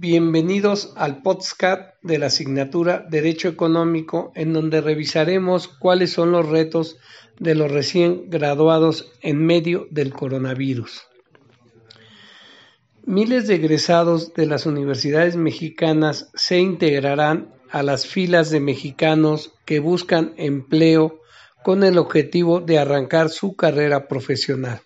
Bienvenidos al podcast de la asignatura Derecho Económico, en donde revisaremos cuáles son los retos de los recién graduados en medio del coronavirus. Miles de egresados de las universidades mexicanas se integrarán a las filas de mexicanos que buscan empleo con el objetivo de arrancar su carrera profesional.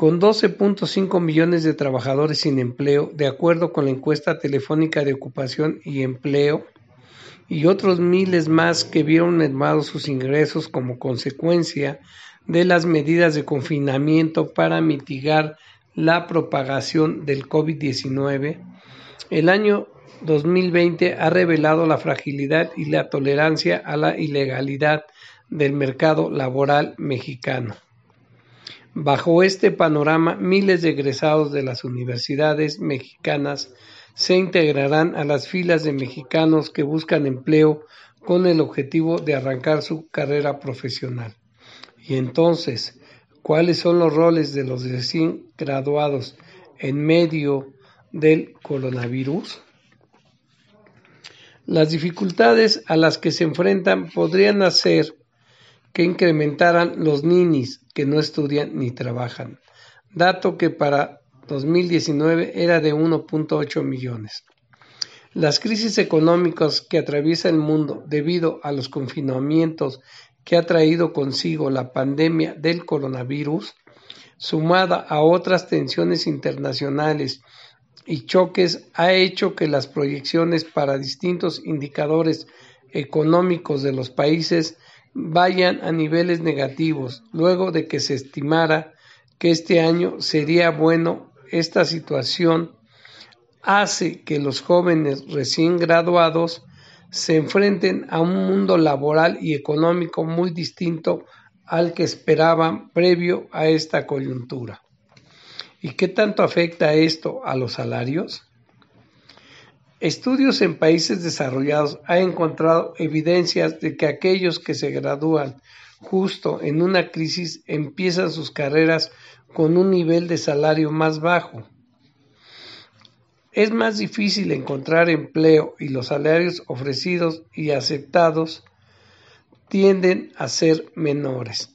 Con 12.5 millones de trabajadores sin empleo, de acuerdo con la encuesta telefónica de ocupación y empleo, y otros miles más que vieron mermados sus ingresos como consecuencia de las medidas de confinamiento para mitigar la propagación del COVID-19, el año 2020 ha revelado la fragilidad y la tolerancia a la ilegalidad del mercado laboral mexicano. Bajo este panorama, miles de egresados de las universidades mexicanas se integrarán a las filas de mexicanos que buscan empleo con el objetivo de arrancar su carrera profesional. Y entonces, ¿cuáles son los roles de los recién graduados en medio del coronavirus? Las dificultades a las que se enfrentan podrían hacer que incrementaran los ninis que no estudian ni trabajan, dato que para 2019 era de 1.8 millones. Las crisis económicas que atraviesa el mundo debido a los confinamientos que ha traído consigo la pandemia del coronavirus, sumada a otras tensiones internacionales y choques, ha hecho que las proyecciones para distintos indicadores económicos de los países vayan a niveles negativos, luego de que se estimara que este año sería bueno, esta situación hace que los jóvenes recién graduados se enfrenten a un mundo laboral y económico muy distinto al que esperaban previo a esta coyuntura. ¿Y qué tanto afecta esto a los salarios? Estudios en países desarrollados han encontrado evidencias de que aquellos que se gradúan justo en una crisis empiezan sus carreras con un nivel de salario más bajo. Es más difícil encontrar empleo y los salarios ofrecidos y aceptados tienden a ser menores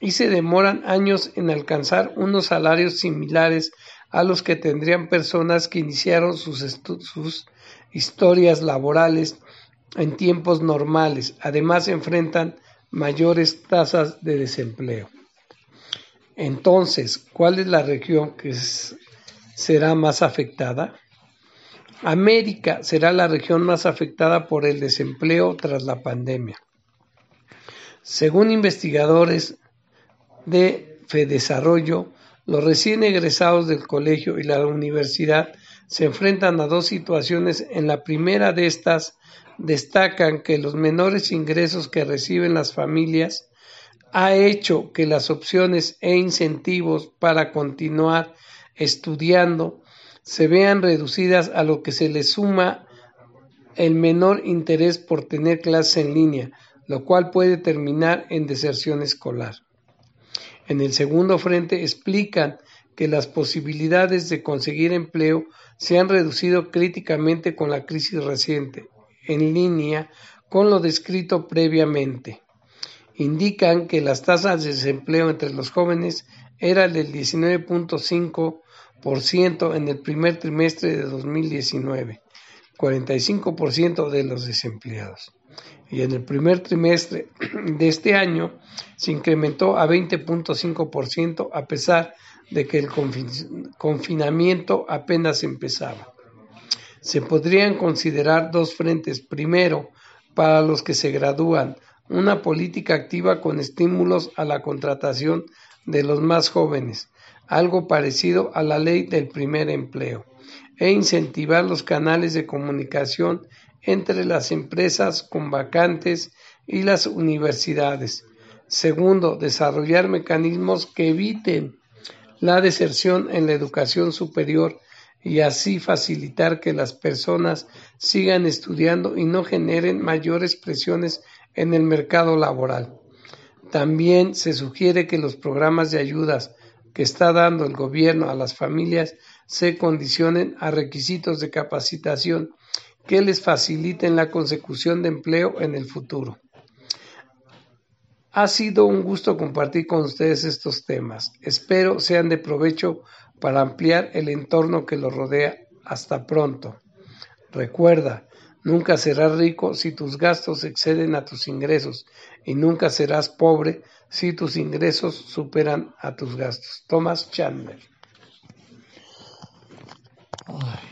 y se demoran años en alcanzar unos salarios similares a los que tendrían personas que iniciaron sus, historias laborales en tiempos normales. Además, enfrentan mayores tasas de desempleo. Entonces, ¿cuál es la región que será más afectada? América será la región más afectada por el desempleo tras la pandemia. Según investigadores de FEDesarrollo, los recién egresados del colegio y la universidad se enfrentan a dos situaciones. En la primera de estas destacan que los menores ingresos que reciben las familias ha hecho que las opciones e incentivos para continuar estudiando se vean reducidas a lo que se le suma el menor interés por tener clases en línea, lo cual puede terminar en deserción escolar. En el segundo frente explican que las posibilidades de conseguir empleo se han reducido críticamente con la crisis reciente, en línea con lo descrito previamente. Indican que las tasas de desempleo entre los jóvenes eran del 19.5% en el primer trimestre de 2019, 45% de los desempleados. Y en el primer trimestre de este año se incrementó a 20.5% a pesar de que el confinamiento apenas empezaba. Se podrían considerar dos frentes. Primero, para los que se gradúan, una política activa con estímulos a la contratación de los más jóvenes, algo parecido a la ley del primer empleo, e incentivar los canales de comunicación entre las empresas con vacantes y las universidades. Segundo, desarrollar mecanismos que eviten la deserción en la educación superior y así facilitar que las personas sigan estudiando y no generen mayores presiones en el mercado laboral. También se sugiere que los programas de ayudas que está dando el gobierno a las familias se condicionen a requisitos de capacitación que les faciliten la consecución de empleo en el futuro. Ha sido un gusto compartir con ustedes estos temas. Espero sean de provecho para ampliar el entorno que los rodea. Hasta pronto. Recuerda, nunca serás rico si tus gastos exceden a tus ingresos y nunca serás pobre si tus ingresos superan a tus gastos. Thomas Chandler. Oh.